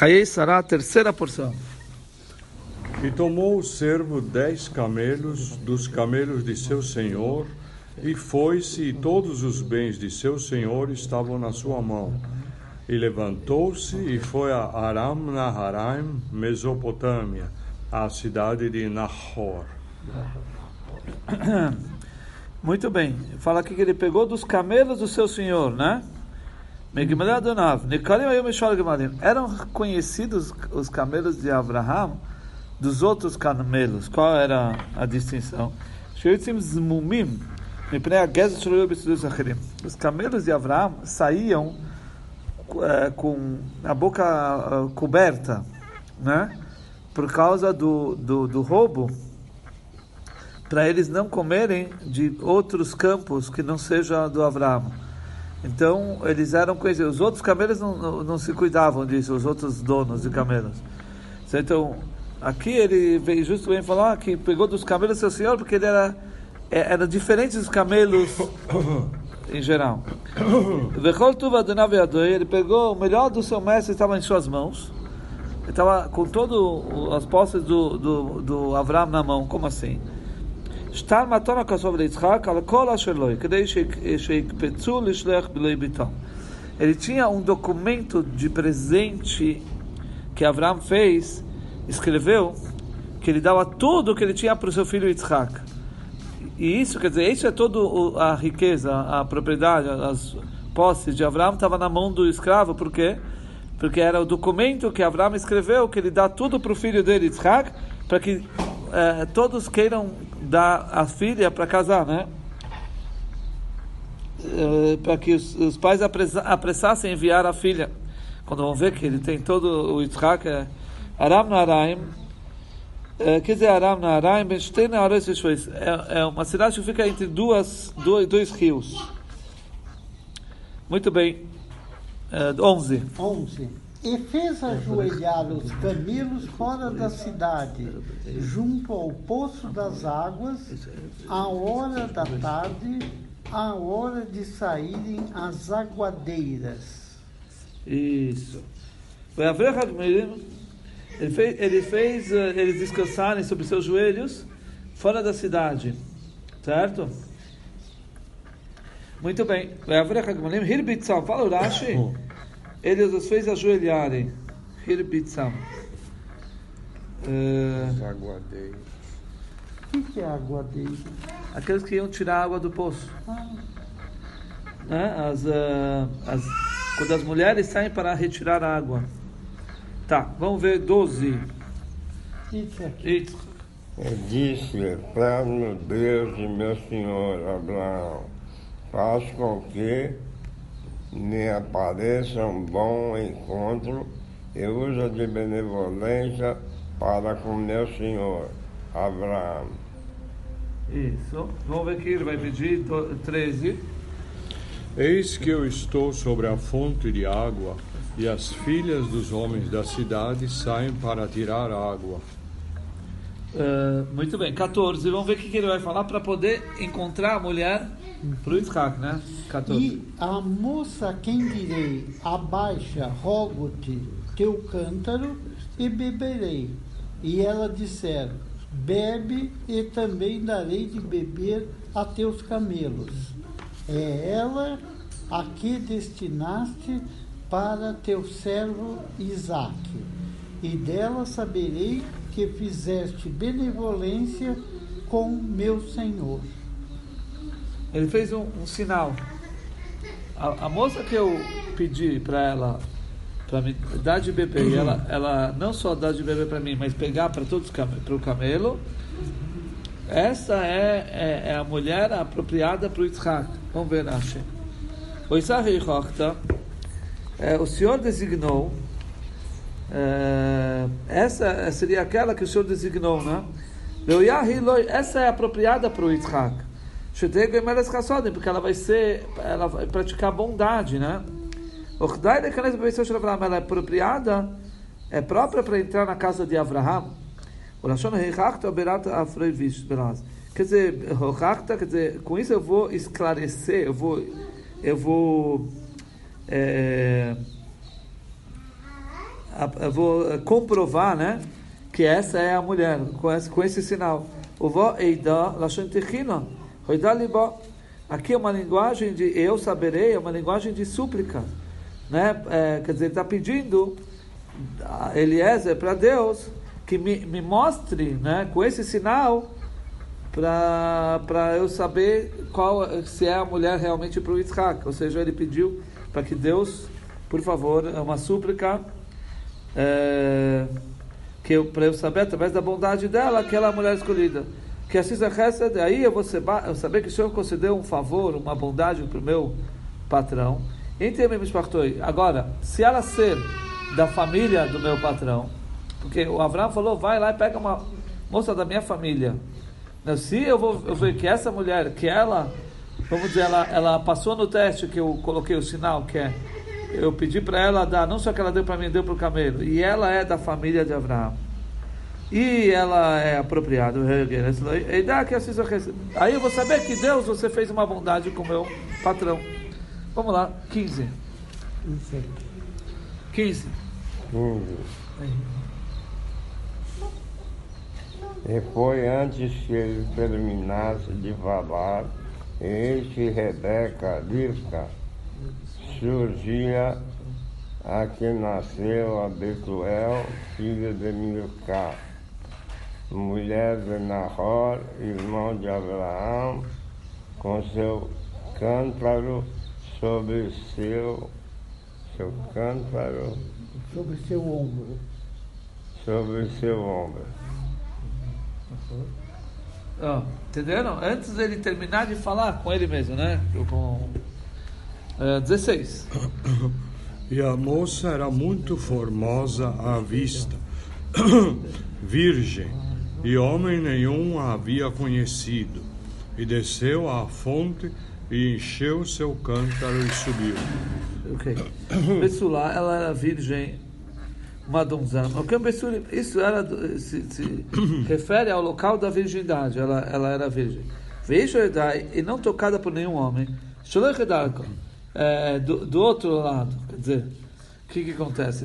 Hayei Sará, terceira porção. E tomou o servo dez camelos dos camelos de seu senhor, e foi-se, e todos os bens de seu senhor estavam na sua mão. E levantou-se e foi a Aram Naharaim, Mesopotâmia, a cidade de Nahor. Muito bem. Fala aqui que ele pegou dos camelos do seu senhor, né? Eram conhecidos os camelos de Abraham dos outros camelos. Qual era a distinção? Os camelos de Abraham saíam é, com a boca uh, coberta, né? Por causa do, do, do roubo, para eles não comerem de outros campos que não seja do Abraão. Então, eles eram conhecidos. Os outros camelos não, não, não, se cuidavam disso, os outros donos de camelos. Então, aqui ele veio justo bem falar que pegou dos camelos seu senhor, porque ele era, é, era diferente dos camelos em geral. Ele pegou o melhor do seu mestre, estava em suas mãos. Ele estava com todas as posses do, do, do Avram na mão. Como assim? שטר מתון הכסוף ליצחק על כל אשר לו, כדי שיקפצו לשלח בלוי ביתם. Ele tinha um documento de presente que Abraão fez, escreveu, que ele dava tudo o que ele tinha para o seu filho Yitzhak. E isso, quer dizer, isso é toda a riqueza, a propriedade, as posses de Abraão estava na mão do escravo, por quê? Porque era o documento que Abraão escreveu, que ele dá tudo para o filho dele, Yitzhak, para que eh, todos queiram dar a filha para casar, né? Uh, para que os, os pais apressa, apressassem enviar a filha. Quando vão ver que ele tem todo o Yitzhak, é Aram Naraim, uh, quer dizer Aram Naraim, é, é uma cidade que fica entre duas, dois, dois rios. Muito bem. Uh, 11. 11 e fez ajoelhar os camelos fora da cidade, junto ao poço das águas, à hora da tarde, à hora de saírem as aguadeiras. Isso. Ele fez, ele fez uh, eles descansarem sobre seus joelhos fora da cidade, certo? Muito bem. Fala o Rashi ele os fez ajoelharem. Hirbitzam. Uh, aguadeiros. O que é aguadeiro? Aqueles que iam tirar a água do poço. Ah. Né? As, uh, as, quando as mulheres saem para retirar a água. Tá, vamos ver 12. Isso Eu disse, para meu Deus e meu Senhor Abraão, faz com que me apareça um bom encontro e usa de benevolência para com meu senhor Abraão. Isso. Vamos ver que ele vai pedir 13. Eis que eu estou sobre a fonte de água, e as filhas dos homens da cidade saem para tirar água. Uh, muito bem, 14. Vamos ver o que ele vai falar para poder encontrar a mulher para o Yitzhak, né? 14. E a moça quem direi, abaixa, rogo-te teu cântaro e beberei. E ela disser, bebe e também darei de beber a teus camelos. É ela a que destinaste para teu servo Isaque, e dela saberei que fizeste benevolência com meu Senhor. Ele fez um, um sinal. A, a, moça que eu pedi para ela para me dar de beber, ela, ela não só dá de beber para mim, mas pegar para todos para o camelo. Essa é, é, é, a mulher apropriada para o Yitzhak. Vamos ver, Rashi. O Yitzhak é, o Senhor designou é, essa seria aquela que o Senhor designou, né? Essa é apropriada para o Yitzhak. Porque ela vai ser, ela vai praticar bondade, né? Ela é apropriada, é própria para entrar na casa de Abraham. Quer dizer, quer dizer, com isso eu vou esclarecer, eu vou, eu vou é, vou comprovar, né? Que essa é a mulher, com esse, com esse sinal. O vó libó. Aqui é uma linguagem de eu saberei, é uma linguagem de súplica. Né? É, quer dizer, ele está pedindo a Eliezer para Deus que me, me mostre né, com esse sinal para eu saber qual se é a mulher realmente para o Isaac. Ou seja, ele pediu para que Deus, por favor, é uma súplica é, que para eu saber através da bondade dela que ela é a mulher escolhida. Que assim Hesed, aí eu vou saber, eu que o Senhor concedeu um favor, uma bondade para o meu patrão. Agora, se ela ser da família do meu patrão, porque o Abraão falou, vai lá e pega uma moça da minha família. Se eu vou eu ver que essa mulher, que ela, vamos dizer, ela, ela passou no teste que eu coloquei o sinal, que é, eu pedi para ela dar, não só que ela deu para mim, deu para o camelo, e ela é da família de Abraão. E ela é apropriada, aí eu vou saber que Deus, você fez uma bondade com o meu patrão. Vamos lá, 15. 15. E foi antes que ele terminasse de falar, eis que Rebeca, Rivka, surgia a que nasceu a Betuel, filha de Milcá, mulher de Nahor, irmão de Abraão, com seu cântaro sobre seu, seu cântaro. Sobre seu ombro. Sobre seu ombro. Oh, entenderam? Antes dele terminar de falar com ele mesmo, né? Com é, 16. E a moça era muito formosa à vista, virgem, e homem nenhum a havia conhecido. E desceu à fonte e encheu seu cântaro e subiu. Ok. Betsulá, ela era virgem uma donzela. Isso era, se, se refere ao local da virgindade. Ela, ela era virgem. Vejo e não tocada por nenhum homem. É, do, do outro lado, quer dizer, o que, que acontece?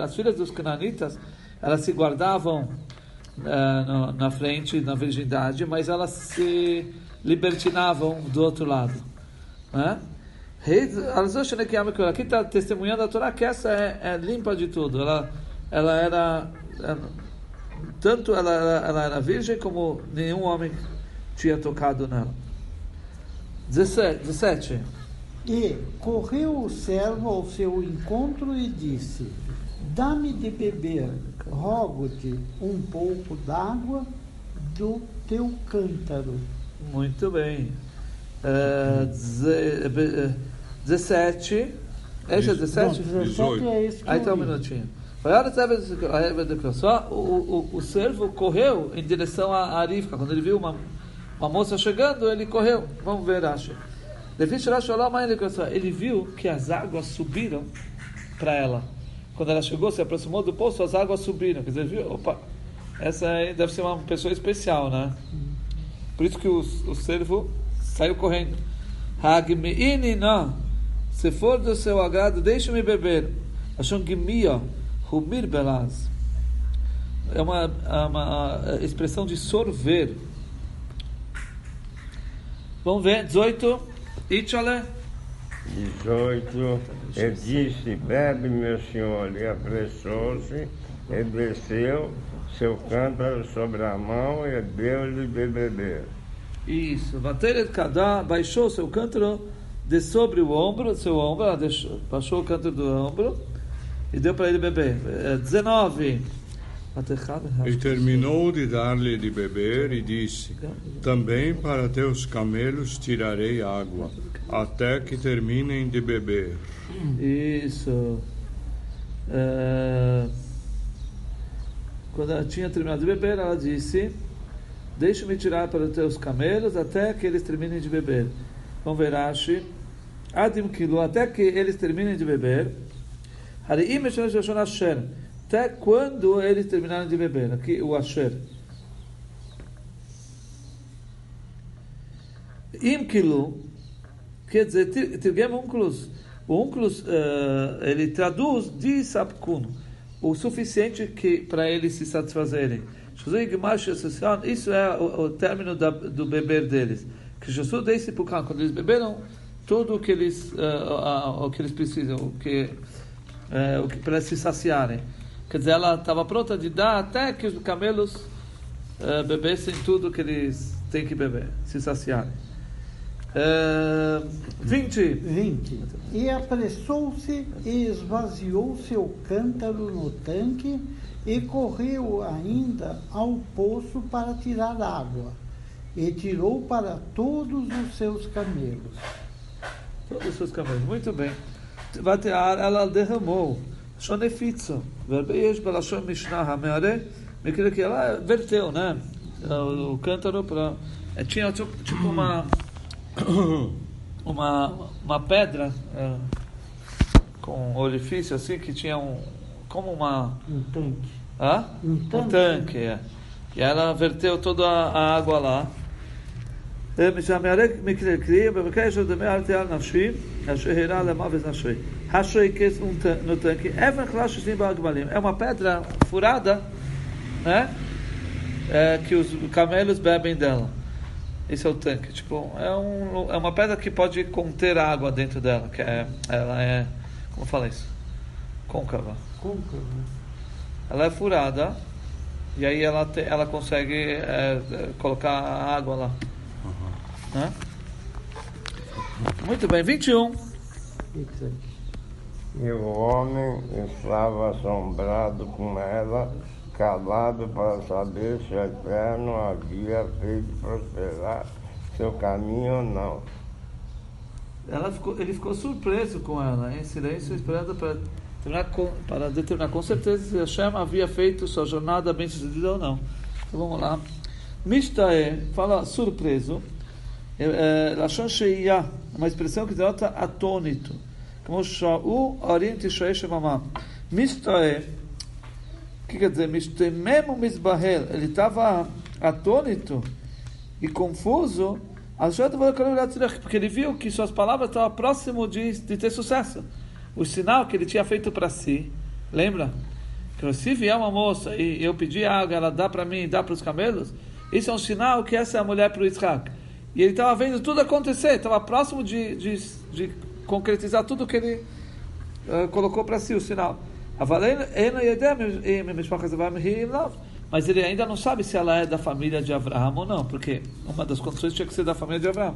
As filhas dos cananitas, elas se guardavam uh, no, na frente, na virgindade, mas elas se libertinavam do outro lado. Né? Aqui está testemunhando a Torá que essa é, é, limpa de tudo. Ela, ela era. Ela, tanto ela, ela, ela, era virgem como nenhum homem tinha tocado nela. 17. E correu o servo ao seu encontro e disse: Dá-me de beber, rogo-te um pouco d'água do teu cântaro. Muito bem. Uh, 17. Esse é 17? Não, 17 é esse que Aí tá um minutinho. Só o, o, o servo correu em direção a Arifka. Quando ele viu uma, uma moça chegando, ele correu. Vamos ver, acho. Ele viu que as águas subiram para ela. Quando ela chegou, se aproximou do poço, as águas subiram. Quer dizer, viu? Opa, essa aí deve ser uma pessoa especial, né? Por isso que o, o servo saiu correndo. Se for do seu agrado, deixe-me beber. Rumir belaz. É uma, é uma expressão de sorver. Vamos ver, 18. Itchale. 18. Ele disse: Bebe, meu senhor. E apressou-se e desceu seu cântaro sobre a mão e deu-lhe de beber. Isso. Vateret Kadá baixou seu cântaro de sobre o ombro, seu ombro, baixou o canto do ombro e deu para ele beber. 19. E terminou de dar-lhe de beber e disse: Também para teus camelos tirarei água, até que terminem de beber. Isso. É... Quando ela tinha terminado de beber, ela disse: Deixa-me tirar para teus camelos até que eles terminem de beber. Vamos ver Rashi. Adim Kilo, até que eles terminem de beber. Até quando eles terminarem de beber. Aqui o Asher. Im Kilo, quer dizer, Tirgem Unculus. O Onkelos, uh, ele traduz de Sapkun, o suficiente que para eles se satisfazerem. Isso é o, o término da, do beber deles. Que Jesus desse quando eles beberam tudo o que eles, uh, uh, o que eles precisam, o que, uh, o que para se saciarem. Quer dizer, ela estava pronta de dar até que os camelos uh, bebessem tudo que eles têm que beber, se saciarem. Uh, 20. 20. E apressou-se e esvaziou seu cântaro no tanque e correu ainda ao poço para tirar água. E tirou para todos os seus camelos. Todos os seus camelos, muito bem. Ela derramou. Shonefitzo. Verbeias Balashon Mishnah Hameare. Me que ela verteu, né? O, cântaro para. Tinha tipo, uma uma, uma pedra é, com orifício assim que tinha um como uma um tanque Hã? um tanque, um tanque é. e ela verteu toda a, a água lá é uma pedra furada né? É, que os camelos bebem dela esse é o tanque. Tipo, é, um, é uma pedra que pode conter água dentro dela. Que é, ela é. Como fala isso? Côncava. Côncava. Ela é furada. E aí ela, te, ela consegue é, colocar a água lá. Uhum. Né? Muito bem, 21. E o homem estava assombrado com ela calado para saber se o Eterno havia feito prosperar seu caminho ou não. Ela ficou, ele ficou surpreso com ela, em silêncio, esperando para determinar com, para determinar com certeza se Hashem havia feito sua jornada bem sucedida ou não. Então vamos lá. Mishtae fala surpreso. É, Lashon Sheiya, uma expressão que denota atônito. Como Sha'u Oriente Shoei Shemamá. Mishtae que quer dizer? Mistememo misbahel. Ele estava atônito e confuso. Porque ele viu que suas palavras estavam próximo de, ter sucesso. O sinal que ele tinha feito para si, lembra? Que se vier uma moça e eu pedir água, ela dá para mim e dá para os camelos, isso é um sinal que essa é a mulher para o Isaac. E ele estava vendo tudo acontecer, estava próximo de concretizar tudo que ele uh, colocou para si, o sinal. Mas ele ainda não sabe se ela é da família de Abraão ou não, porque uma das condições tinha que ser da família de Abraão.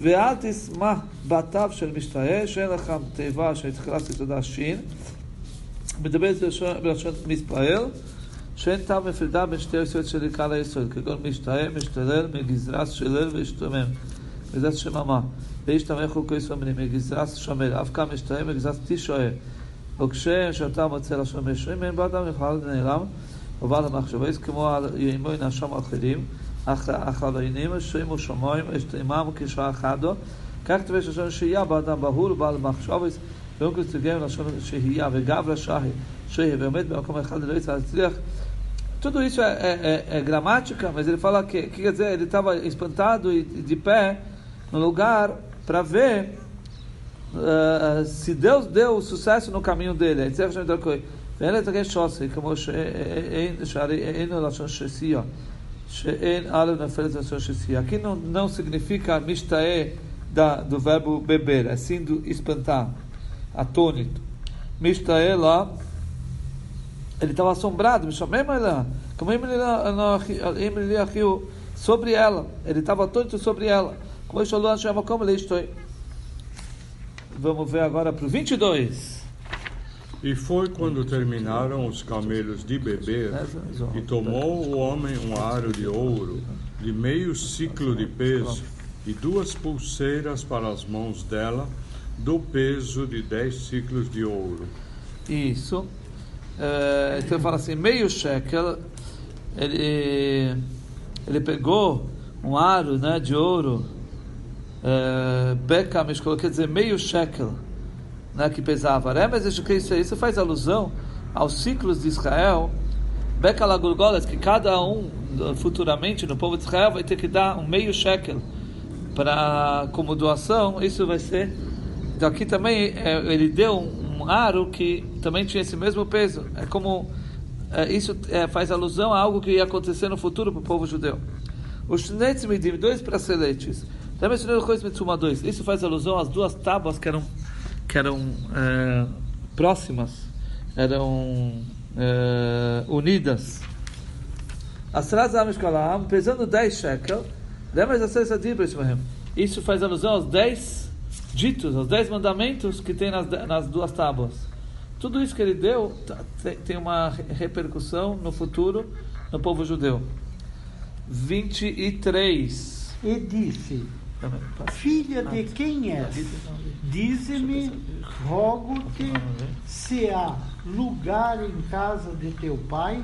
ואל תשמח בתיו של משתאה, שאין לך תיבה שנתחילת לתודה שין, מדברת בלשון מתפעל, שאין תו מפרידה בין שתי היסוד של עיקר היסוד, כגון משתאה, משתלל, מגזרס שלל והשתומם, מגזרס שממה, וישתמך חוקי סומנים, מגזרס שומר, אף כאן משתאה, מגזרס תשעה. וכשאתה מוצא לשון משרים, אין באדם בכלל נעלם, ובעל המחשבס, כמו על ימי נשם אחרים, החליינים, שמו שמיים, אשתימם כשעה אחדו, כך תווה לשון שהייה באדם בהול, ובעל המחשבס, ויום כסתרגם לשון שהייה, וגב לשהי, שהייה, ועומד במקום אחד לא יצא להצליח. Isso é, é, é, é, gramática, mas ele fala que, que no lugar para ver uh, se Deus deu sucesso no caminho dele, Aqui não, não significa mishtae da, do verbo beber, é sim do espantar, atônito. Mishtae lá, ele estava assombrado, como sobre ela, ele estava atônito sobre ela. Vamos ver agora para o 22. E foi quando terminaram os camelos de beber, e tomou o homem um aro de ouro, de meio ciclo de peso, e duas pulseiras para as mãos dela, do peso de dez ciclos de ouro. Isso. Uh, então fala assim, meio shekel, ele, ele pegou um aro né, de ouro eh, Beka Mishkol, quer dizer meio shekel, né, que pesava. Mas isso, isso faz alusão aos ciclos de Israel. Beka Lagulgolas, que cada um futuramente no povo de Israel vai ter que dar um meio shekel para como doação. Isso vai ser Então aqui também é, ele deu um aro que também tinha esse mesmo peso. É como é, isso é, faz alusão a algo que ia acontecer no futuro para o povo judeu. Os dois braceletes. Isso faz alusão às duas tábuas que eram, que eram é, próximas, eram é, unidas. Asraz Amishkalam, pesando 10 shekel, isso faz alusão aos 10 ditos, aos 10 mandamentos que tem nas, nas duas tábuas. Tudo isso que ele deu tem uma repercussão no futuro no povo judeu. 23. E disse: Filha de quem és? Dize-me, rogo-te, se há lugar em casa de teu pai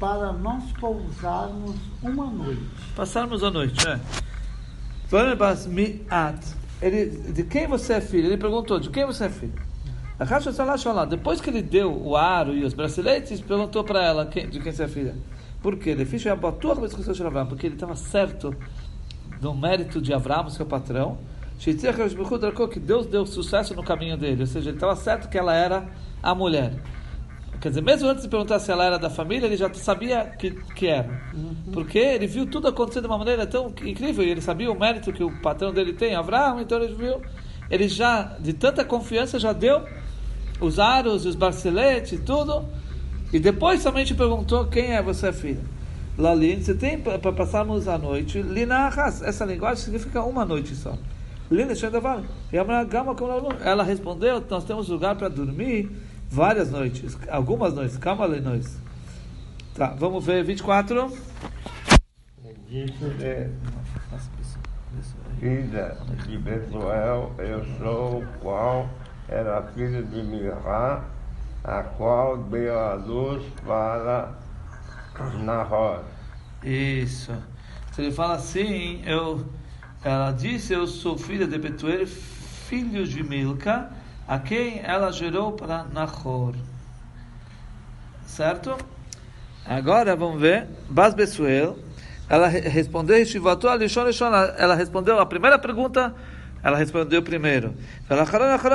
para nós pousarmos uma noite. Passarmos a noite, é. Ele, de quem você é filho? Ele perguntou, de quem você é filho? A Depois que ele deu o aro e os braceletes, perguntou para ela de quem você é filha. Por quê? Porque ele estava certo do mérito de Abraão, seu patrão, que Deus deu sucesso no caminho dele. Ou seja, ele estava certo que ela era a mulher. Quer dizer, mesmo antes de perguntar se ela era da família, ele já sabia que, que era. Uhum. Porque ele viu tudo acontecer de uma maneira tão incrível e ele sabia o mérito que o patrão dele tem, Abraão, então ele viu. Ele já, de tanta confiança, já deu os aros, os barceletes tudo. E depois somente perguntou quem é você, filha. Lalin, você tem para passarmos a noite. Lina essa linguagem significa uma noite só. Ela respondeu: Nós temos lugar para dormir várias noites, algumas noites, calma ali nós. Tá, vamos ver 24. Disse-lhe, filha de Betuel, eu sou o qual era filho de Mirá, a qual deu a luz para Nahor. Isso. Se ele fala assim, eu, ela disse, eu sou filha de Betuel, filho de Milca, a quem ela gerou para Nahor. Certo? Agora vamos ver. Bas Besuel, ela respondeu, ela respondeu a primeira pergunta, ela respondeu primeiro.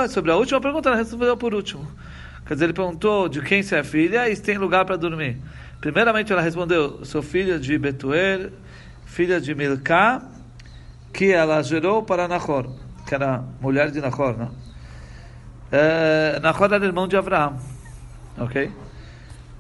Sobre a última pergunta, ela respondeu por último. Quer dizer, ele perguntou de quem você é filha e se tem lugar para dormir. Primeiramente, ela respondeu: sou filha de Betuel, filha de Milká, que ela gerou para Nahor, que era mulher de Nahor, não? Uh, Nahor era irmão de Abraão. Ok?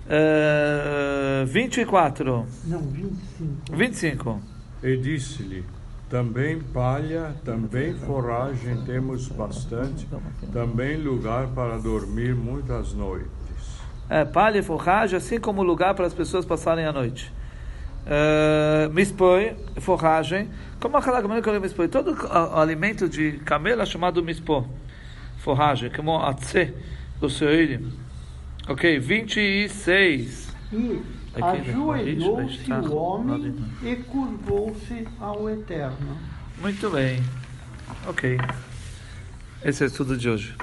Uh, 24. Não, 25. 25. E disse-lhe: Também palha, também forragem temos bastante, também lugar para dormir muitas noites. É, palha e forragem, assim como lugar para as pessoas passarem a noite. Uh, mispoi, forragem. Como a calagmana que eu mispoi? Todo o alimento de camelo é chamado mispoi forragem, como a C do Seurim. Ok, 26. E ajoelhou-se o homem e curvou-se ao Eterno. Muito bem. Ok. Esse é tudo de hoje.